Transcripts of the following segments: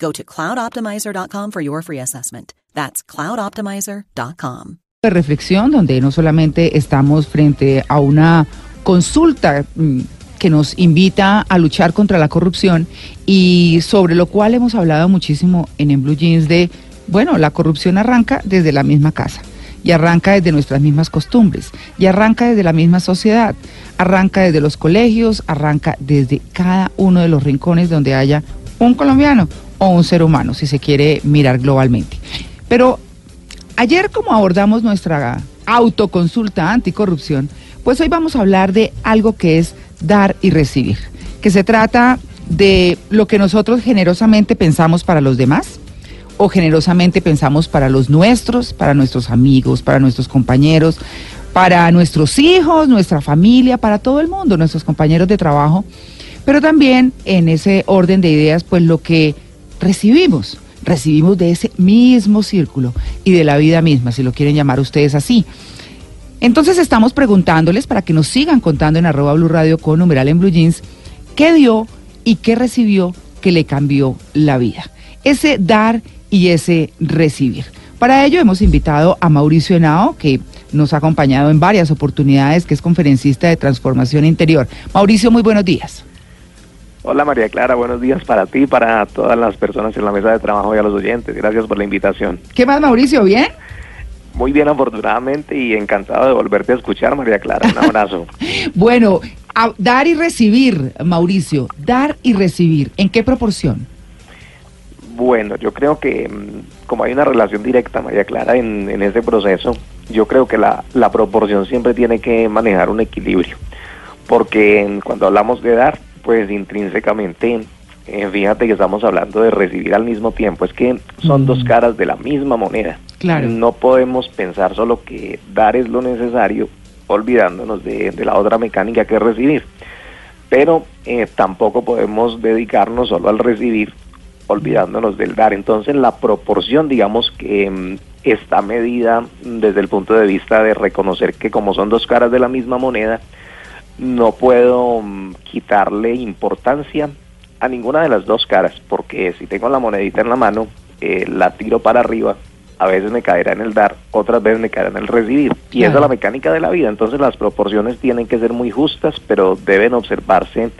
Go to cloudoptimizer.com for your free assessment. That's cloudoptimizer.com. de reflexión donde no solamente estamos frente a una consulta mm, que nos invita a luchar contra la corrupción y sobre lo cual hemos hablado muchísimo en, en Blue Jeans de, bueno, la corrupción arranca desde la misma casa y arranca desde nuestras mismas costumbres y arranca desde la misma sociedad, arranca desde los colegios, arranca desde cada uno de los rincones donde haya un colombiano o un ser humano, si se quiere mirar globalmente. Pero Ayer, como abordamos nuestra autoconsulta anticorrupción, pues hoy vamos a hablar de algo que es dar y recibir, que se trata de lo que nosotros generosamente pensamos para los demás o generosamente pensamos para los nuestros, para nuestros amigos, para nuestros compañeros, para nuestros hijos, nuestra familia, para todo el mundo, nuestros compañeros de trabajo, pero también en ese orden de ideas, pues lo que recibimos recibimos de ese mismo círculo y de la vida misma, si lo quieren llamar ustedes así. Entonces estamos preguntándoles para que nos sigan contando en arroba Blue Radio con numeral en Blue Jeans, qué dio y qué recibió que le cambió la vida. Ese dar y ese recibir. Para ello hemos invitado a Mauricio Henao, que nos ha acompañado en varias oportunidades, que es conferencista de transformación interior. Mauricio, muy buenos días. Hola María Clara, buenos días para ti, para todas las personas en la mesa de trabajo y a los oyentes. Gracias por la invitación. ¿Qué más, Mauricio? ¿Bien? Muy bien, afortunadamente, y encantado de volverte a escuchar, María Clara. Un abrazo. bueno, dar y recibir, Mauricio, dar y recibir, ¿en qué proporción? Bueno, yo creo que mm, como hay una relación directa, María Clara, en, en ese proceso, yo creo que la, la proporción siempre tiene que manejar un equilibrio, porque cuando hablamos de dar, pues intrínsecamente, eh, fíjate que estamos hablando de recibir al mismo tiempo, es que son dos caras de la misma moneda. Claro. No podemos pensar solo que dar es lo necesario, olvidándonos de, la otra mecánica que es recibir. Pero eh, tampoco podemos dedicarnos solo al recibir, olvidándonos del dar. Entonces la proporción, digamos que mm, está medida desde el punto de vista de reconocer que como son dos caras de la misma moneda, no puedo mm, quitarle importancia a ninguna de las dos caras, porque si tengo la monedita en la mano, eh, la tiro para arriba, a veces me caerá en el dar, otras veces me caerá en el recibir. Y esa es la mecánica de la vida. Entonces las proporciones tienen que ser muy justas, pero deben observarse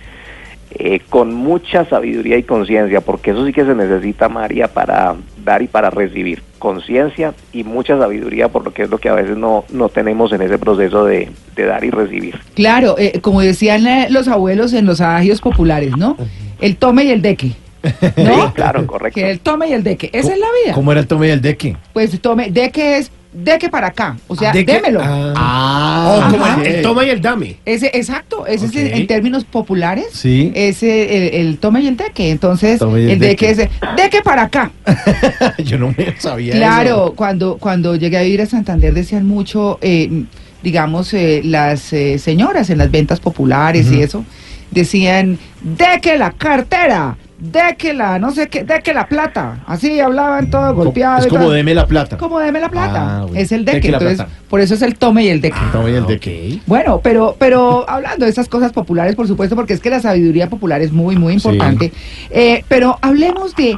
eh, con mucha sabiduría y conciencia, porque eso sí que se necesita, María, para dar y para recibir. Conciencia y mucha sabiduría, por lo que es lo que a veces no, no tenemos en ese proceso de, dar y recibir. Claro, eh, como decían eh, los abuelos en los adagios populares, ¿no? El tome y el deque. ¿no? claro, correcto. Que el tome y el deque. Esa es la vida. ¿Cómo era el tome y el deque? Pues tome, deque es de que para acá, o sea, démelo. Ah, ah como el, toma y el dame. Ese, exacto, ese es en términos populares. Sí. Ese, el, toma y el deque. Entonces, el, deque es de que para acá. Yo no me sabía Claro, cuando cuando llegué a vivir a Santander decían mucho, eh, digamos, eh, las eh, señoras en las ventas populares y eso, decían, de que la cartera, de que la, no sé qué, de que la plata. Así hablaban todo golpeado. Es como deme la plata. Como deme la plata. Ah, es el de que. Entonces, por eso es el tome y el de que. tome y el de que. Bueno, pero, pero hablando de esas cosas populares, por supuesto, porque es que la sabiduría popular es muy, muy importante. Eh, pero hablemos de,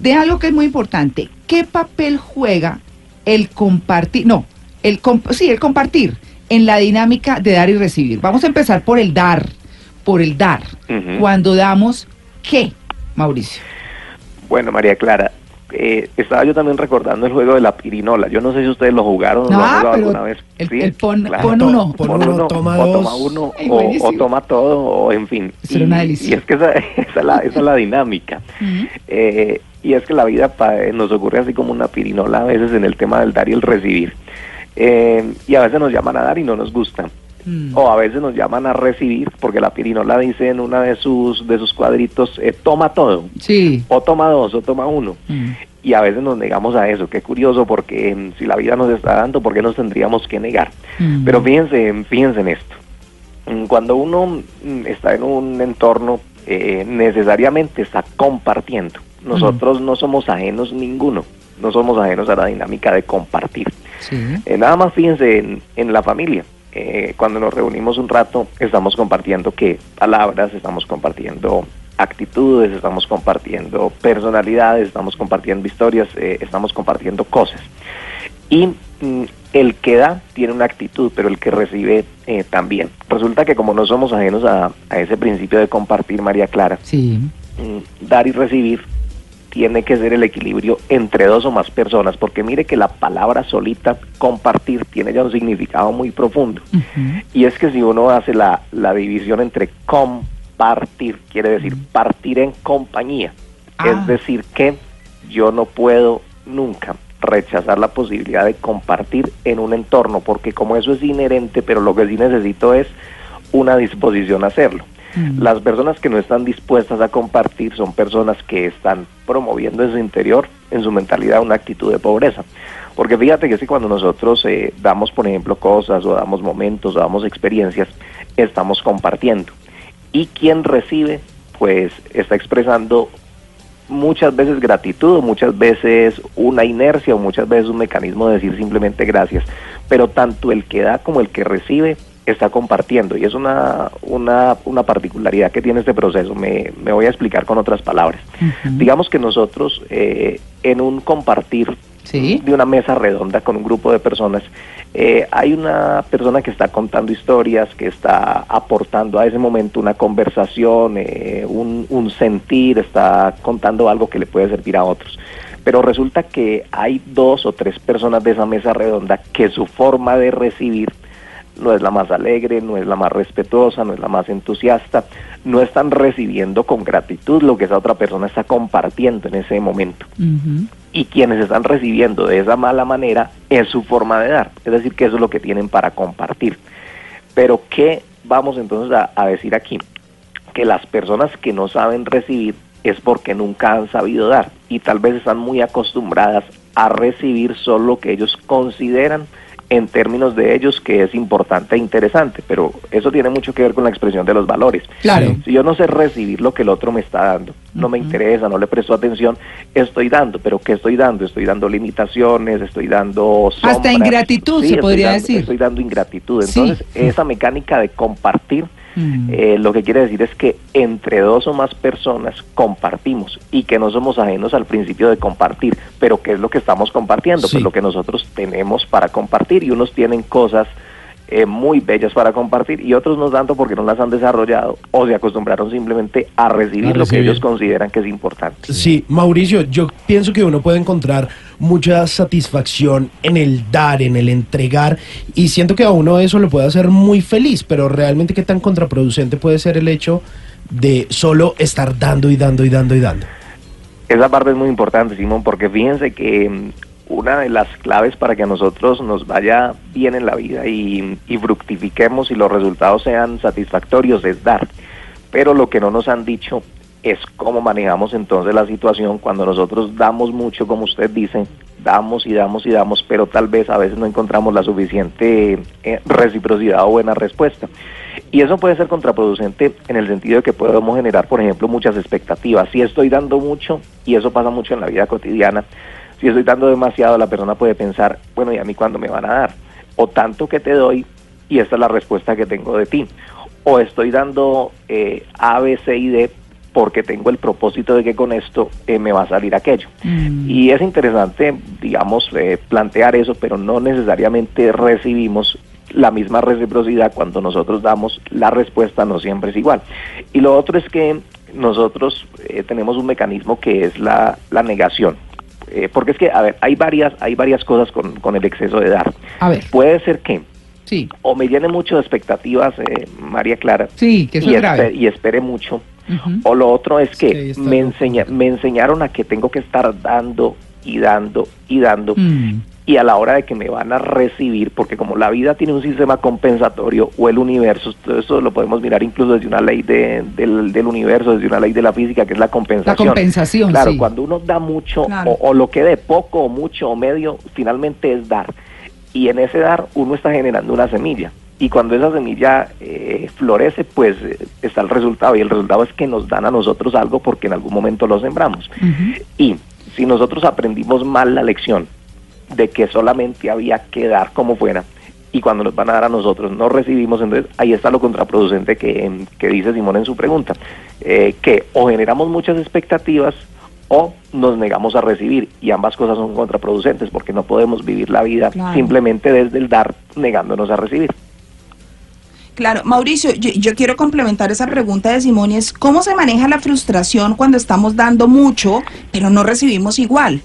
de algo que es muy importante. ¿Qué papel juega el compartir? No, el sí, el compartir en la dinámica de dar y recibir. Vamos a empezar por el dar, por el dar. Cuando damos, ¿qué? Mauricio. Bueno, María Clara, eh, estaba yo también recordando el juego de la pirinola. Yo no sé si ustedes lo jugaron o lo han Ah, jugado pero alguna vez. el- Sí, el pon- claro. pon uno. Pon Pon uno, uno, toma o dos. toma uno, Ay, o, toma todo, o en fin. Eso era una delicia. y es que esa, esa es, la, esa es la dinámica. Eh, y es que la vida pa- nos ocurre así como una pirinola a veces en el tema del dar y el recibir. Eh, y a veces nos llaman a dar y no nos gusta. Mm. O a veces nos llaman a recibir, porque la pirinola dice en una de sus, de sus cuadritos, eh, toma todo, Sí. o toma dos, o toma uno. Mm. Y a veces nos negamos a eso. Qué curioso, porque mm, si la vida nos está dando, ¿por qué nos tendríamos que negar? Mm. Pero fíjense, fíjense en esto. Cuando uno está en un entorno, eh, necesariamente está compartiendo. Nosotros no somos ajenos ninguno, no somos ajenos a la dinámica de compartir. Sí. Eh, nada más fíjense en, en la familia. Eh, cuando nos reunimos un rato, estamos compartiendo que palabras, estamos compartiendo actitudes, estamos compartiendo personalidades, estamos compartiendo historias, eh, estamos compartiendo cosas. Y mm, el que da tiene una actitud, pero el que recibe eh, también. Resulta que como no somos ajenos a, a ese principio de compartir, María Clara, Sí. mm, dar y recibir tiene que ser el equilibrio entre dos o más personas, porque mire que la palabra solita, compartir, tiene ya un significado muy profundo. Y es que si uno hace la, la división entre compartir, quiere decir partir en compañía, Ah. es decir que yo no puedo nunca rechazar la posibilidad de compartir en un entorno, porque como eso es inherente, pero lo que sí necesito es una disposición a hacerlo. Las personas que no están dispuestas a compartir son personas que están promoviendo en su interior, en su mentalidad, una actitud de pobreza. Porque fíjate que si cuando nosotros eh, damos, por ejemplo, cosas o damos momentos o damos experiencias, estamos compartiendo. Y quien recibe, pues está expresando muchas veces gratitud, muchas veces una inercia o muchas veces un mecanismo de decir simplemente gracias. Pero tanto el que da como el que recibe está compartiendo y es una, una, una particularidad que tiene este proceso. Me, me voy a explicar con otras palabras. Digamos que nosotros eh, en un compartir Sí. de una mesa redonda con un grupo de personas, eh, hay una persona que está contando historias, que está aportando a ese momento una conversación, eh, un, un sentir, está contando algo que le puede servir a otros. Pero resulta que hay dos o tres personas de esa mesa redonda que su forma de recibir no es la más alegre, no es la más respetuosa, no es la más entusiasta, no están recibiendo con gratitud lo que esa otra persona está compartiendo en ese momento y quienes están recibiendo de esa mala manera es su forma de dar, es decir, que eso es lo que tienen para compartir. Pero ¿qué vamos entonces a, a decir aquí? Que las personas que no saben recibir es porque nunca han sabido dar y tal vez están muy acostumbradas a recibir solo lo que ellos consideran en términos de ellos que es importante e interesante, pero eso tiene mucho que ver con la expresión de los valores. Claro. Si yo no sé recibir lo que el otro me está dando, no me interesa, no le presto atención, estoy dando, pero ¿qué estoy dando? Estoy dando limitaciones, estoy dando sombras. Hasta ingratitud, se podría dando- decir. Estoy dando ingratitud. Sí. Entonces, esa mecánica de compartir, Mm. eh, lo que quiere decir es que entre dos o más personas compartimos y que no somos ajenos al principio de compartir, pero ¿qué es lo que estamos compartiendo? Sí. Pues lo que nosotros tenemos para compartir y unos tienen cosas eh, muy bellas para compartir y otros no tanto porque no las han desarrollado o se acostumbraron simplemente a recibir, A lo que recibir. ellos consideran que es importante. Sí, Mauricio, yo pienso que uno puede encontrar mucha satisfacción en el dar, en el entregar, y siento que a uno eso lo puede hacer muy feliz, pero realmente qué tan contraproducente puede ser el hecho de solo estar dando y dando y dando y dando. Esa parte es muy importante, Simón, porque fíjense que mm, una de las claves para que a nosotros nos vaya bien en la vida y, fructifiquemos y los resultados sean satisfactorios es dar. Pero lo que no nos han dicho es cómo manejamos entonces la situación cuando nosotros damos mucho, como usted dice, damos y damos y damos, pero tal vez a veces no encontramos la suficiente eh, reciprocidad o buena respuesta. Y eso puede ser contraproducente en el sentido de que podemos generar, por ejemplo, muchas expectativas. Si estoy dando mucho, y eso pasa mucho en la vida cotidiana, si estoy dando demasiado, la persona puede pensar, bueno, ¿y a mí cuándo me van a dar? O tanto que te doy, y esta es la respuesta que tengo de ti. O estoy dando eh, A, B, C y D porque tengo el propósito de que con esto eh, me va a salir aquello. Mm. Y es interesante, digamos, eh, plantear eso, pero no necesariamente recibimos la misma reciprocidad cuando nosotros damos, la respuesta no siempre es igual. Y lo otro es que nosotros eh, tenemos un mecanismo que es la, la negación. Eh, porque es que, a ver, hay varias, hay varias cosas con, con el exceso de dar. A ver. Puede ser que Sí. o me llene mucho de expectativas, eh, María Clara, Sí, que eso y, es grave. y espere mucho. O lo otro es que me, enseña, me enseñaron a que tengo que estar dando y dando y dando. Mm. Y a la hora de que me van a recibir, porque como la vida tiene un sistema compensatorio o el universo, todo eso lo podemos mirar incluso desde una ley de- del, del universo, desde una ley de la física, que es la compensación. La compensación, Claro, sí. cuando uno da mucho Claro. o, o lo que dé poco o mucho o medio, finalmente es dar. Y en ese dar uno está generando una semilla. Y cuando esa semilla eh, florece, pues eh, está el resultado. Y el resultado es que nos dan a nosotros algo porque en algún momento lo sembramos. Y si nosotros aprendimos mal la lección de que solamente había que dar como fuera, y cuando nos van a dar a nosotros no recibimos, entonces ahí está lo contraproducente que, que dice Simón en su pregunta, eh, que o generamos muchas expectativas o nos negamos a recibir, y ambas cosas son contraproducentes porque no podemos vivir la vida Claro. simplemente desde el dar negándonos a recibir. Claro, Mauricio, yo, yo quiero complementar esa pregunta de Simón y es cómo se maneja la frustración cuando estamos dando mucho, pero no recibimos igual.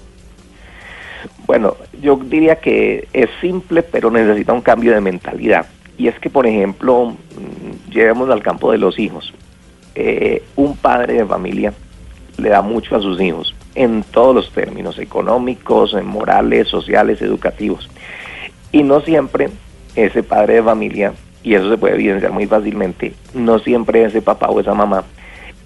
Bueno, yo diría que es simple, pero necesita un cambio de mentalidad. Y es que, por ejemplo, mm, llevemos al campo de los hijos. Eh, un padre de familia le da mucho a sus hijos, en todos los términos, económicos, morales, sociales, educativos. Y no siempre ese padre de familia, y eso se puede evidenciar muy fácilmente, no siempre ese papá o esa mamá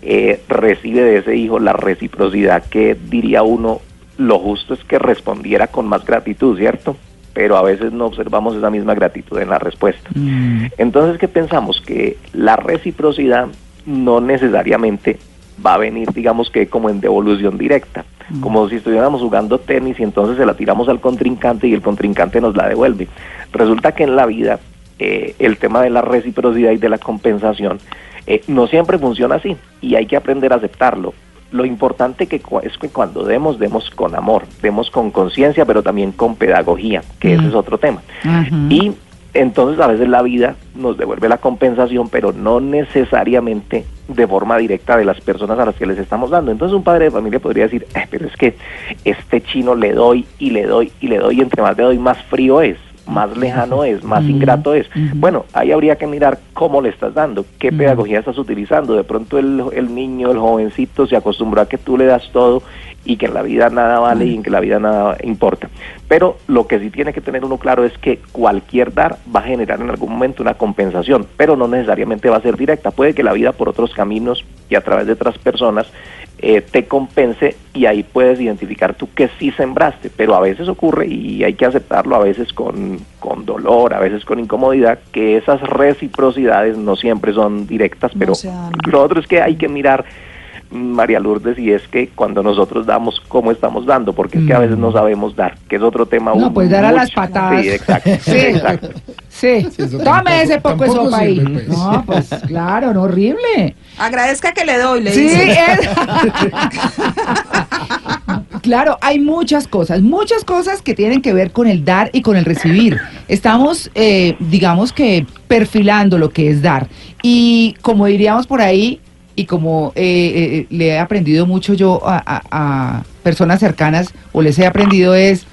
eh, recibe de ese hijo la reciprocidad que diría uno, lo justo es que respondiera con más gratitud, ¿cierto? Pero a veces no observamos esa misma gratitud en la respuesta. Mm. Entonces, ¿qué pensamos? Que la reciprocidad no necesariamente va a venir, digamos que como en devolución directa, como si estuviéramos jugando tenis y entonces se la tiramos al contrincante y el contrincante nos la devuelve. Resulta que en la vida eh, el tema de la reciprocidad y de la compensación eh, no siempre funciona así y hay que aprender a aceptarlo. Lo importante que es que cuando demos, demos con amor, demos con conciencia, pero también con pedagogía, que ese Mm. es otro tema. Y entonces a veces la vida nos devuelve la compensación, pero no necesariamente de forma directa de las personas a las que les estamos dando. Entonces un padre de familia podría decir, "Eh, pero es que este chino le doy y le doy y le doy, y entre más le doy, más frío es, más lejano es, más ingrato es. Bueno, ahí habría que mirar cómo le estás dando, qué pedagogía estás utilizando. De pronto el, el niño, el jovencito se acostumbró a que tú le das todo y que en la vida nada vale y en que la vida nada importa. Pero lo que sí tiene que tener uno claro es que cualquier dar va a generar en algún momento una compensación, pero no necesariamente va a ser directa. Puede que la vida por otros caminos y a través de otras personas eh, te compense y ahí puedes identificar tú que sí sembraste, pero a veces ocurre y hay que aceptarlo, a veces con, con dolor, a veces con incomodidad, que esas reciprocidades no siempre son directas, pero lo otro es que hay que mirar María Lourdes, y es que cuando nosotros damos, ¿cómo estamos dando? Porque es que a veces no sabemos dar, que es otro tema. No, un- pues dar a las patadas. Sí, exacto. Sí. exacto. Sí, eso tome tampoco- ese poco de sopa ahí. pues. No, pues claro, no, horrible. Agradezca que le doy, le Sí, dice. es- claro, hay muchas cosas, muchas cosas que tienen que ver con el dar y con el recibir. Estamos, eh, digamos que, perfilando lo que es dar. Y como diríamos por ahí, y como eh, eh, le he aprendido mucho yo a, a- a personas cercanas, o les he aprendido es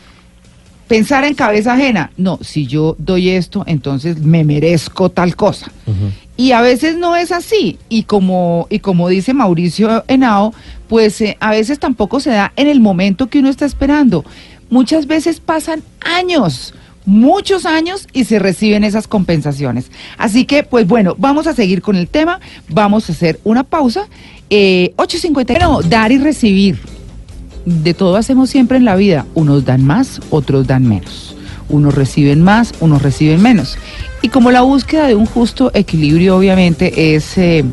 pensar en cabeza ajena. No, si yo doy esto, entonces me merezco tal cosa. Y a veces no es así. Y como, y como dice Mauricio Henao, pues eh, a veces tampoco se da en el momento que uno está esperando. Muchas veces pasan años, muchos años y se reciben esas compensaciones. Así que, pues bueno, vamos a seguir con el tema. Vamos a hacer una pausa. Eh, 8.50. Bueno, dar y recibir de todo hacemos siempre en la vida. Unos dan más, otros dan menos. Unos reciben más, unos reciben menos. Y como la búsqueda de un justo equilibrio obviamente es eh,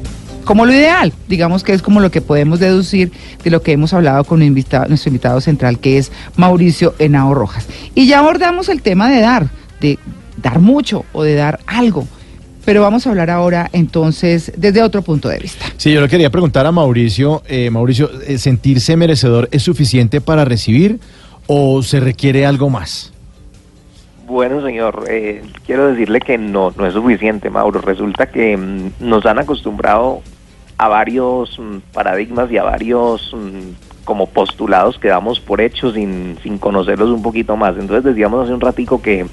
como lo ideal, digamos que es como lo que podemos deducir de lo que hemos hablado con invitado- nuestro invitado central que es Mauricio Henao Rojas. Y ya abordamos el tema de dar, de dar mucho o de dar algo. Pero vamos a hablar ahora entonces desde otro punto de vista. Sí, yo le quería preguntar a Mauricio, eh, Mauricio, eh, ¿sentirse merecedor es suficiente para recibir o se requiere algo más? Bueno, señor, eh, quiero decirle que no, no es suficiente, Mauro. Resulta que mm, nos han acostumbrado a varios mm, paradigmas y a varios mm, como postulados que damos por hechos sin, sin conocerlos un poquito más. Entonces decíamos hace un ratico que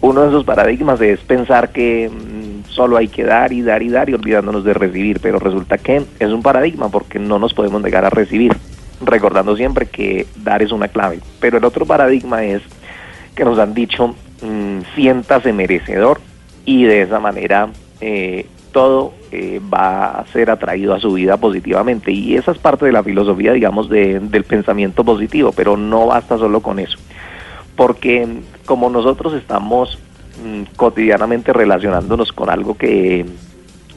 uno de esos paradigmas es pensar que mm, solo hay que dar y dar y dar y olvidándonos de recibir, pero resulta que es un paradigma porque no nos podemos negar a recibir, recordando siempre que dar es una clave. Pero el otro paradigma es que nos han dicho siéntase merecedor y de esa manera eh, todo eh, va a ser atraído a su vida positivamente. Y esa es parte de la filosofía digamos de, del pensamiento positivo pero no basta solo con eso. Porque como nosotros estamos mmm, cotidianamente relacionándonos con algo que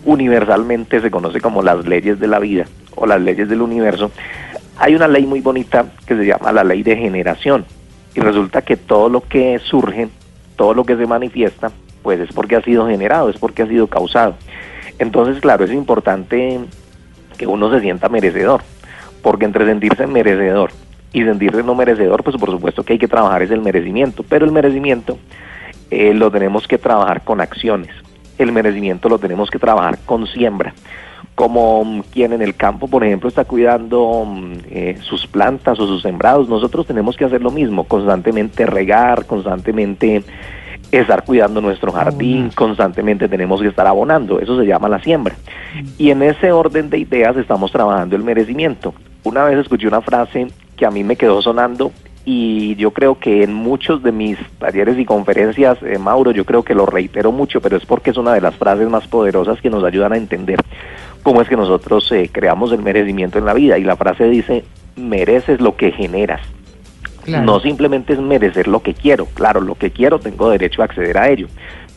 universalmente se conoce como las leyes de la vida o las leyes del universo, hay una ley muy bonita que se llama la ley de generación. Y resulta que todo lo que surge, todo lo que se manifiesta, pues es porque ha sido generado, es porque ha sido causado. Entonces, claro, es importante que uno se sienta merecedor, porque entre sentirse merecedor y sentirse no merecedor, pues por supuesto que hay que trabajar es el merecimiento, pero el merecimiento eh, lo tenemos que trabajar con acciones, el merecimiento lo tenemos que trabajar con siembra, como quien en el campo, por ejemplo, está cuidando eh, sus plantas o sus sembrados, nosotros tenemos que hacer lo mismo, constantemente regar, constantemente estar cuidando nuestro jardín, constantemente tenemos que estar abonando, eso se llama la siembra. Y en ese orden de ideas estamos trabajando el merecimiento. Una vez escuché una frase que a mí me quedó sonando y yo creo que en muchos de mis talleres y conferencias, eh, Mauro, yo creo que lo reitero mucho, pero es porque es una de las frases más poderosas que nos ayudan a entender cómo es que nosotros eh, creamos el merecimiento en la vida. Y la frase dice, mereces lo que generas. Claro. No simplemente es merecer lo que quiero, claro, lo que quiero tengo derecho a acceder a ello,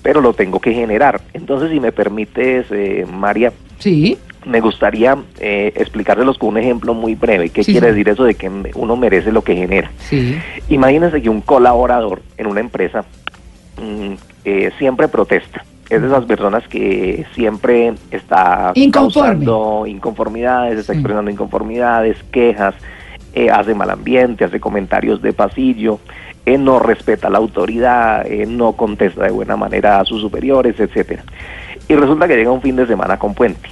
pero lo tengo que generar. Entonces, si me permites, eh, María, sí. me gustaría eh, explicárselos con un ejemplo muy breve. ¿Qué Sí, quiere sí. decir eso de que uno merece lo que genera? Sí. Imagínense que un colaborador en una empresa mm, eh, siempre protesta. Es de esas personas que siempre está Inconforme. causando inconformidades, está expresando inconformidades, quejas, eh, hace mal ambiente, hace comentarios de pasillo, eh, no respeta la autoridad, eh, no contesta de buena manera a sus superiores, etcétera. Y resulta que llega un fin de semana con puente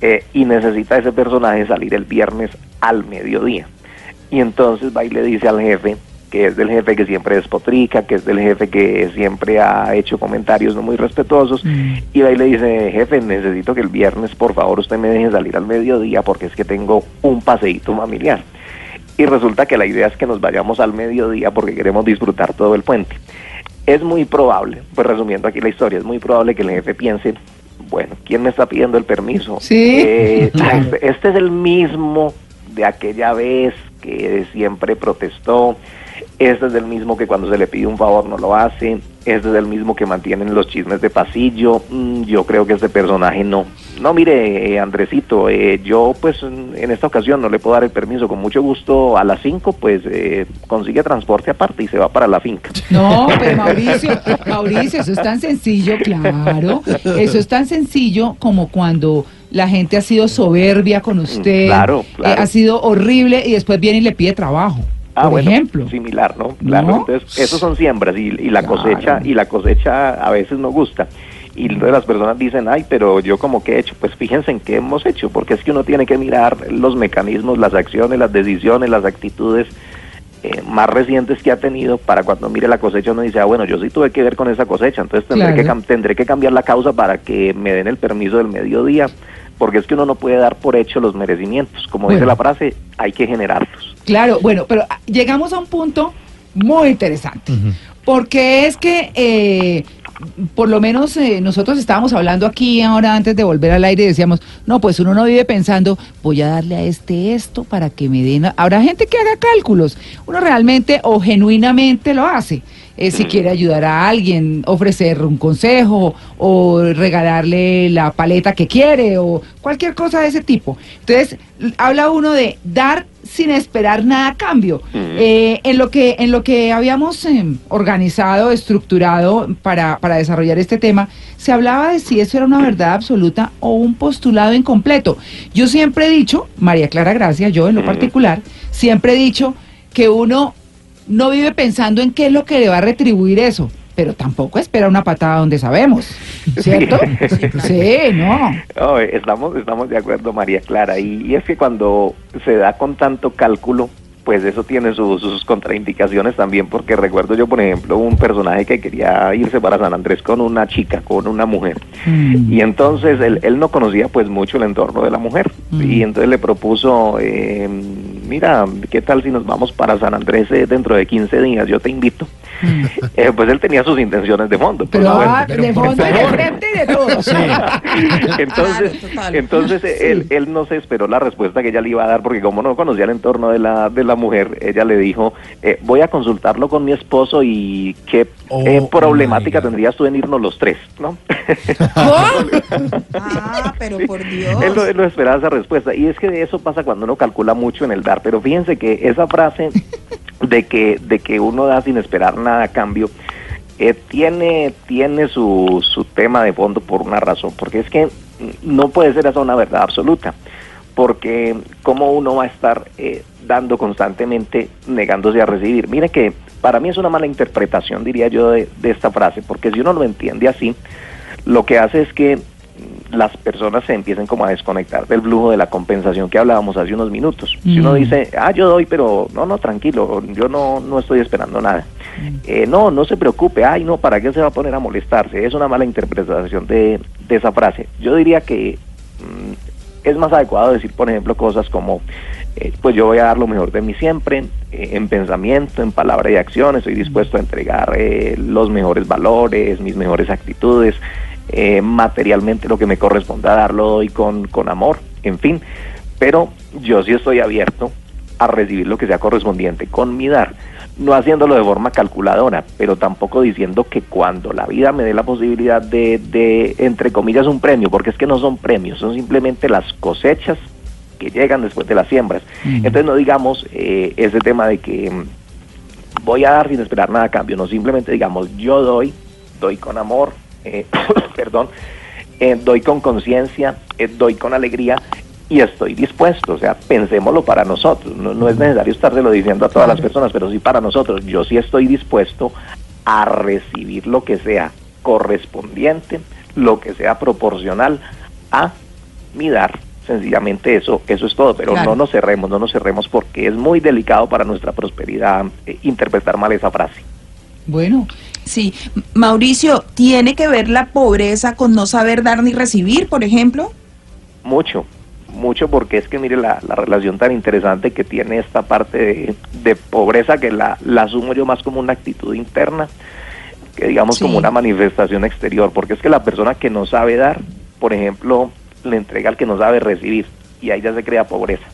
eh, y necesita ese personaje salir el viernes al mediodía. Y entonces va y le dice al jefe, que es del jefe que siempre despotrica, que es del jefe que siempre ha hecho comentarios no muy respetuosos, Mm. y va y le dice, jefe, necesito que el viernes por favor usted me deje salir al mediodía porque es que tengo un paseíto familiar. Y resulta que la idea es que nos vayamos al mediodía porque queremos disfrutar todo el puente. Es muy probable, pues resumiendo aquí la historia, es muy probable que el jefe piense, bueno, ¿quién me está pidiendo el permiso? Sí. Eh, este es el mismo de aquella vez que siempre protestó, este es el mismo que cuando se le pide un favor no lo hace, este es el mismo que mantienen los chismes de pasillo, Mm, yo creo que este personaje no. No, mire, eh, Andresito, eh, yo pues en esta ocasión no le puedo dar el permiso, con mucho gusto a las 5 pues eh, consigue transporte aparte y se va para la finca. No, pero Mauricio, Mauricio, eso es tan sencillo, claro. Eso es tan sencillo como cuando la gente ha sido soberbia con usted, claro, eh, claro. ha sido horrible y después viene y le pide trabajo. Ah, por bueno, ejemplo. similar, ¿no? Claro, ¿No? entonces esos son siembras y, y la Claro. cosecha y la cosecha a veces no gusta. Y luego las personas dicen, ay, pero yo como que he hecho, pues fíjense en qué hemos hecho, porque es que uno tiene que mirar los mecanismos, las acciones, las decisiones, las actitudes eh, más recientes que ha tenido para cuando mire la cosecha uno dice, ah, bueno, yo sí tuve que ver con esa cosecha, entonces tendré, Claro. que, cam- tendré que cambiar la causa para que me den el permiso del mediodía, porque es que uno no puede dar por hecho los merecimientos, como dice la frase, hay que generarlos. Claro, bueno, pero ah, llegamos a un punto muy interesante, porque es que eh, por lo menos eh, nosotros estábamos hablando aquí ahora antes de volver al aire y decíamos, no, pues uno no vive pensando, voy a darle a este esto para que me den... a-". Habrá gente que haga cálculos, uno realmente o genuinamente lo hace. Eh, si quiere ayudar a alguien, ofrecer un consejo o regalarle la paleta que quiere o cualquier cosa de ese tipo. Entonces, habla uno de dar sin esperar nada a cambio. Eh, en, lo que, en lo que habíamos em, organizado, estructurado para, para desarrollar este tema, se hablaba de si eso era una verdad absoluta o un postulado incompleto. Yo siempre he dicho, María Clara Gracia, yo en lo particular, siempre he dicho que uno no vive pensando en qué es lo que le va a retribuir eso. pero tampoco espera una patada donde sabemos, ¿cierto? Sí, no. No, estamos, estamos de acuerdo, María Clara. Y, y es que cuando se da con tanto cálculo, pues eso tiene sus, sus contraindicaciones también, porque recuerdo yo, por ejemplo, un personaje que quería irse para San Andrés con una chica, con una mujer, Mm. y entonces él, él no conocía pues mucho el entorno de la mujer, Mm. y entonces le propuso, eh, mira, ¿qué tal si nos vamos para San Andrés eh, dentro de 15 días? Yo te invito. Eh, pues él tenía sus intenciones de fondo. Pero, supuesto. ah, pero de fondo de frente y de todo. entonces, Claro, total. entonces él, él no se esperó la respuesta que ella le iba a dar porque como no conocía el entorno de la, de la mujer, ella le dijo, eh, voy a consultarlo con mi esposo y qué Oh, eh, problemática my God. tendrías tú en irnos los tres, ¿no? Ah, pero por Dios. él, no, él no esperaba esa respuesta y es que eso pasa cuando uno calcula mucho en el dar, pero fíjense que esa frase de que, de que uno da sin esperar nada a cambio, eh, tiene, tiene su, su tema de fondo por una razón, porque es que no puede ser esa una verdad absoluta, porque cómo uno va a estar eh, dando constantemente negándose a recibir. Mire que para mí es una mala interpretación, diría yo, de, de esta frase, porque si uno lo entiende así, lo que hace es que las personas se empiecen como a desconectar del flujo de la compensación que hablábamos hace unos minutos. Si uno Mm. dice, ah, yo doy, pero no, no, tranquilo, yo no, no estoy esperando nada. Eh, no, no se preocupe, ay, no, ¿para qué se va a poner a molestarse? Es una mala interpretación de, de esa frase. Yo diría que mm, es más adecuado decir, por ejemplo, cosas como, eh, pues yo voy a dar lo mejor de mí siempre, eh, en pensamiento, en palabra y acción, estoy dispuesto a entregar eh, los mejores valores, mis mejores actitudes, eh, materialmente lo que me corresponda dar lo doy con, con amor, en fin, pero yo sí estoy abierto a recibir lo que sea correspondiente con mi dar, no haciéndolo de forma calculadora, pero tampoco diciendo que cuando la vida me dé la posibilidad de, de, entre comillas, un premio, porque es que no son premios, son simplemente las cosechas que llegan después de las siembras. Mm. Entonces no digamos eh, ese tema de que mm, voy a dar sin esperar nada a cambio, no simplemente digamos yo doy, doy con amor, eh, perdón, eh, doy con conciencia, eh, doy con alegría y estoy dispuesto, o sea, pensémoslo para nosotros, no, no es necesario estárselo diciendo a todas las personas, pero sí para nosotros, yo sí estoy dispuesto a recibir lo que sea correspondiente, lo que sea proporcional a mi dar. Sencillamente eso, eso es todo, pero Claro. no nos cerremos, no nos cerremos porque es muy delicado para nuestra prosperidad eh, interpretar mal esa frase. Bueno, Sí, Mauricio, ¿tiene que ver la pobreza con no saber dar ni recibir, por ejemplo? Mucho, mucho porque es que mire la, la relación tan interesante que tiene esta parte de, de pobreza que la, la asumo yo más como una actitud interna que digamos Sí. como una manifestación exterior, porque es que la persona que no sabe dar, por ejemplo, le entrega al que no sabe recibir y ahí ya se crea pobreza.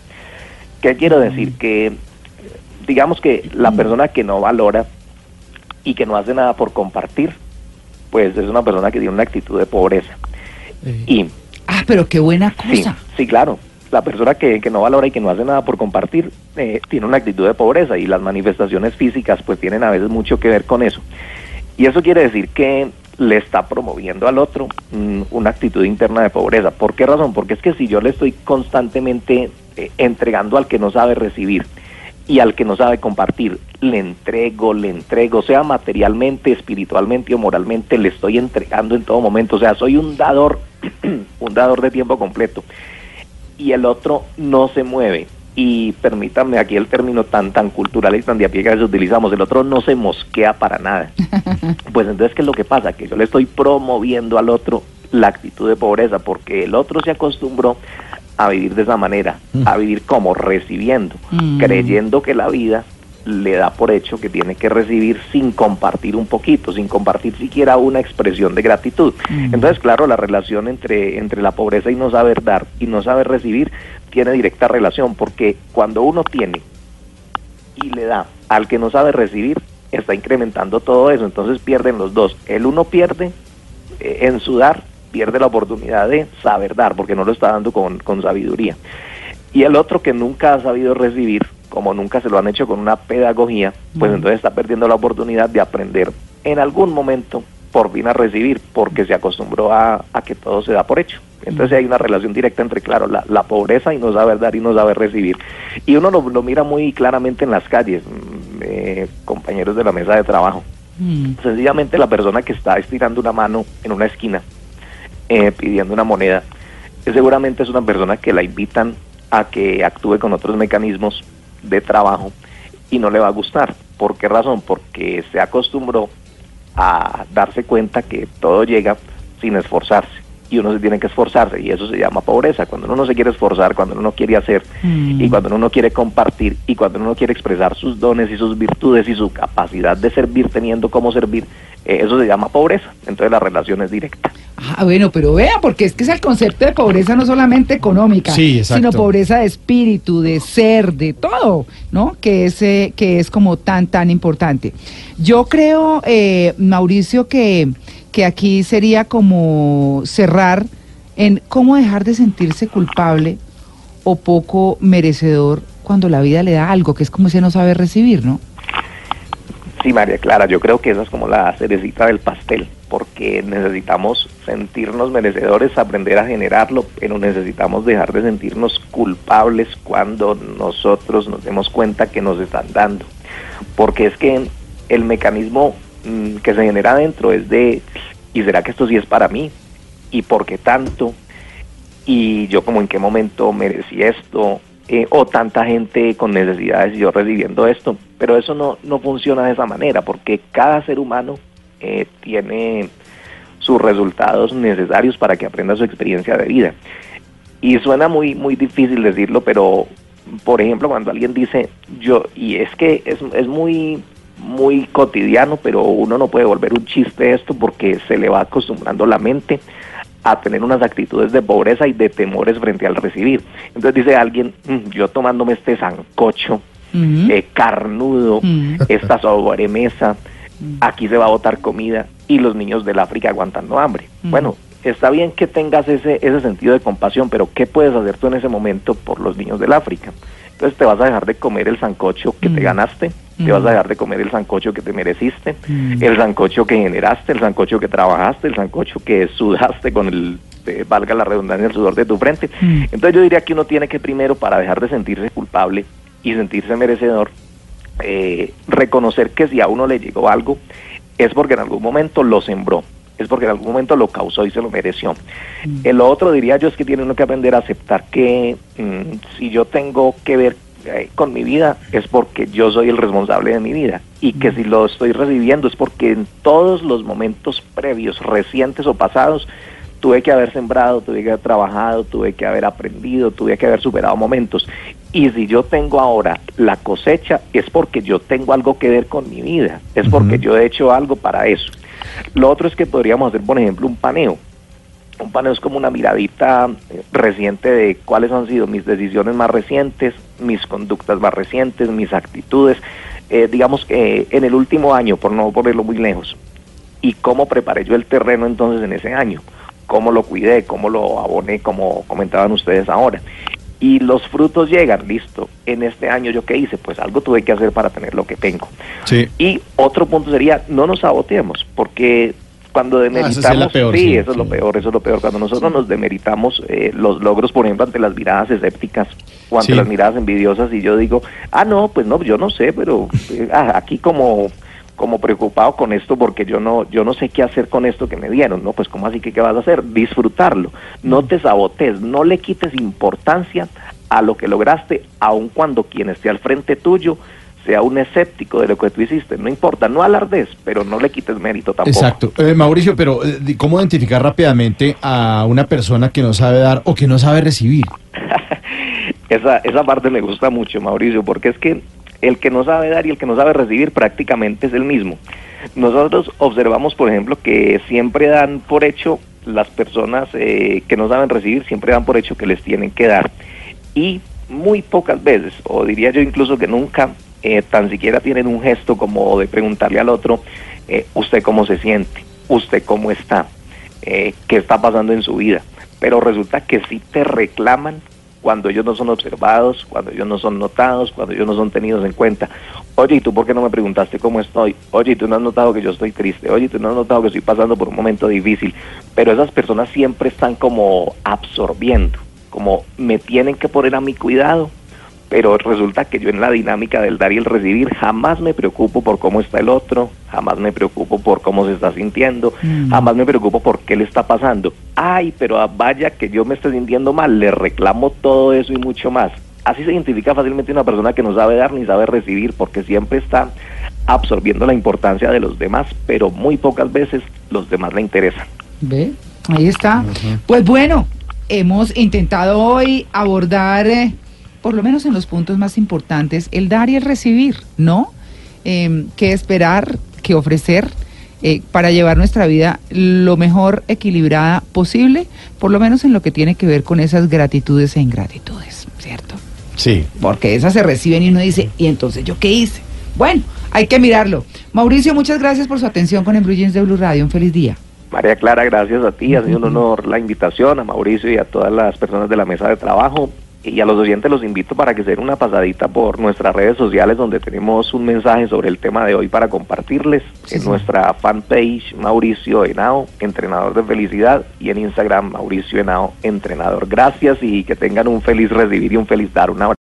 ¿Qué quiero decir? Que digamos que la persona que no valora y que no hace nada por compartir, pues es una persona que tiene una actitud de pobreza. Y ah, pero qué buena Sí, cosa. sí, claro. La persona que, que no valora y que no hace nada por compartir eh, tiene una actitud de pobreza y las manifestaciones físicas pues tienen a veces mucho que ver con eso. Y eso quiere decir que le está promoviendo al otro mm, una actitud interna de pobreza. ¿Por qué razón? Porque es que si yo le estoy constantemente eh, entregando al que no sabe recibir y al que no sabe compartir, le entrego, le entrego, sea materialmente, espiritualmente o moralmente, le estoy entregando en todo momento. O sea, soy un dador, un dador de tiempo completo. Y el otro no se mueve. Y permítanme aquí el término tan tan cultural y tan de a pie que a veces utilizamos, el otro no se mosquea para nada. Pues entonces, ¿qué es lo que pasa? Que yo le estoy promoviendo al otro la actitud de pobreza, porque el otro se acostumbró a vivir de esa manera, a vivir como recibiendo, Mm. creyendo que la vida le da por hecho que tiene que recibir sin compartir un poquito, sin compartir siquiera una expresión de gratitud. Mm. Entonces, claro, la relación entre, entre la pobreza y no saber dar y no saber recibir tiene directa relación, porque cuando uno tiene y le da al que no sabe recibir, está incrementando todo eso, entonces pierden los dos. El uno pierde eh, en su dar, pierde la oportunidad de saber dar, porque no lo está dando con, con sabiduría. Y el otro que nunca ha sabido recibir, como nunca se lo han hecho con una pedagogía, pues Mm. entonces está perdiendo la oportunidad de aprender en algún momento por fin a recibir, porque se acostumbró a, a que todo se da por hecho. Entonces hay una relación directa entre, claro, la, la pobreza y no saber dar y no saber recibir. Y uno lo, lo mira muy claramente en las calles, mm, eh, compañeros de la mesa de trabajo. Mm. Sencillamente la persona que está estirando una mano en una esquina eh, pidiendo una moneda, seguramente es una persona que la invitan a que actúe con otros mecanismos de trabajo y no le va a gustar. ¿Por qué razón? Porque se acostumbró a darse cuenta que todo llega sin esforzarse y uno se tiene que esforzarse y eso se llama pobreza. Cuando uno no se quiere esforzar, cuando uno no quiere hacer Mm. y cuando uno no quiere compartir y cuando uno no quiere expresar sus dones y sus virtudes y su capacidad de servir teniendo cómo servir, eh, eso se llama pobreza. Entonces la relación es directa. Ah, bueno, pero vea, porque es que es el concepto de pobreza no solamente económica, Sí, sino pobreza de espíritu, de ser, de todo, ¿no? Que es, eh, que es como tan, tan importante. Yo creo, eh, Mauricio, que, que aquí sería como cerrar en cómo dejar de sentirse culpable o poco merecedor cuando la vida le da algo, que es como si no sabe recibir, ¿no? Sí, María Clara, yo creo que esa es como la cerecita del pastel, porque necesitamos sentirnos merecedores, aprender a generarlo, pero necesitamos dejar de sentirnos culpables cuando nosotros nos demos cuenta que nos están dando. Porque es que el mecanismo mm, que se genera adentro es de, ¿y será que esto sí es para mí? ¿Y por qué tanto? y yo como en qué momento merecí esto, eh, o tanta gente con necesidades y yo recibiendo esto, pero eso no, no funciona de esa manera, porque cada ser humano eh, tiene sus resultados necesarios para que aprenda su experiencia de vida. Y suena muy, muy difícil decirlo, pero por ejemplo cuando alguien dice yo, y es que es, es muy muy cotidiano, pero uno no puede volver un chiste esto porque se le va acostumbrando la mente a tener unas actitudes de pobreza y de temores frente al recibir. Entonces dice alguien, "Mm, yo tomándome este sancocho Ujú. eh, carnudo, esta sobremesa, aquí se va a botar comida y los niños del África aguantando hambre. Bueno, está bien que tengas ese, ese sentido de compasión, pero ¿qué puedes hacer tú en ese momento por los niños del África? Entonces te vas a dejar de comer el sancocho que te Mm. ganaste, te Mm. vas a dejar de comer el sancocho que te mereciste, Mm. el sancocho que generaste, el sancocho que trabajaste, el sancocho que sudaste con el, eh, valga la redundancia, el sudor de tu frente. Mm. Entonces yo diría que uno tiene que primero, para dejar de sentirse culpable y sentirse merecedor, eh, reconocer que si a uno le llegó algo, es porque en algún momento lo sembró, es porque en algún momento lo causó y se lo mereció. El otro diría yo es que tiene uno que aprender a aceptar que mm, si yo tengo que ver eh, con mi vida es porque yo soy el responsable de mi vida y que si lo estoy recibiendo es porque en todos los momentos previos, recientes o pasados, tuve que haber sembrado, tuve que haber trabajado, tuve que haber aprendido, tuve que haber superado momentos. Y si yo tengo ahora la cosecha, es porque yo tengo algo que ver con mi vida, es porque yo he hecho algo para eso. Lo otro es que podríamos hacer, por ejemplo, un paneo. Un paneo es como una miradita eh, reciente de cuáles han sido mis decisiones más recientes, mis conductas más recientes, mis actitudes, eh, digamos que en el último año, por no ponerlo muy lejos, y cómo preparé yo el terreno entonces en ese año, cómo lo cuidé, cómo lo aboné, como comentaban ustedes ahora. Y los frutos llegan, listo. En este año yo qué hice, pues algo tuve que hacer para tener lo que tengo. Sí. Y otro punto sería, no nos saboteemos, porque cuando Ah, es demeritamos, la peor, sí, sí, eso es lo peor, eso es lo peor, cuando nosotros nos demeritamos eh, los logros, por ejemplo, ante las miradas escépticas o ante Sí. las miradas envidiosas, y yo digo, ah, no, pues no, yo no sé, pero eh, ah, aquí como como preocupado con esto porque yo no yo no sé qué hacer con esto que me dieron, ¿no? Pues cómo así que qué vas a hacer? Disfrutarlo. No te sabotees, no le quites importancia a lo que lograste, aun cuando quien esté al frente tuyo sea un escéptico de lo que tú hiciste. No importa, no alardes, pero no le quites mérito tampoco. Exacto. Eh, Mauricio, pero eh, ¿cómo identificar rápidamente a una persona que no sabe dar o que no sabe recibir? esa, esa parte me gusta mucho, Mauricio, porque es que el que no sabe dar y el que no sabe recibir prácticamente es el mismo. Nosotros observamos, por ejemplo, que siempre dan por hecho las personas eh, que no saben recibir, siempre dan por hecho que les tienen que dar. Y muy pocas veces, o diría yo incluso que nunca, eh, tan siquiera tienen un gesto como de preguntarle al otro, eh, usted cómo se siente, usted cómo está, qué está pasando en su vida. Pero resulta que sí te reclaman cuando ellos no son observados, cuando ellos no son notados, cuando ellos no son tenidos en cuenta. Oye, ¿y tú por qué no me preguntaste cómo estoy? Oye, ¿y tú no has notado que yo estoy triste? Oye, ¿y tú no has notado que estoy pasando por un momento difícil? Pero esas personas siempre están como absorbiendo, como me tienen que poner a mi cuidado, pero resulta que yo en la dinámica del dar y el recibir jamás me preocupo por cómo está el otro, jamás me preocupo por cómo se está sintiendo, Mm. jamás me preocupo por qué le está pasando. Ay, pero ah, vaya que yo me esté sintiendo mal, le reclamo todo eso y mucho más. Así se identifica fácilmente una persona que no sabe dar ni sabe recibir porque siempre está absorbiendo la importancia de los demás, pero muy pocas veces los demás le interesan. ¿Ve? Ahí está. Pues bueno, hemos intentado hoy abordar, eh, por lo menos en los puntos más importantes, el dar y el recibir, ¿no? Eh, qué esperar, qué ofrecer eh, para llevar nuestra vida lo mejor equilibrada posible, por lo menos en lo que tiene que ver con esas gratitudes e ingratitudes, ¿cierto? Sí. Porque esas se reciben y uno dice, ¿y entonces yo qué hice? Bueno, hay que mirarlo. Mauricio, muchas gracias por su atención con el Blue Jeans de Blue Radio. Un feliz día. María Clara, gracias a ti, ha sido un honor la invitación, a Mauricio y a todas las personas de la mesa de trabajo. Y a los oyentes los invito para que se den una pasadita por nuestras redes sociales donde tenemos un mensaje sobre el tema de hoy para compartirles Sí, en sí. nuestra fanpage Mauricio Henao, entrenador de felicidad, y en Instagram Mauricio Henao, entrenador. Gracias y que tengan un feliz recibir y un feliz dar. Un abrazo.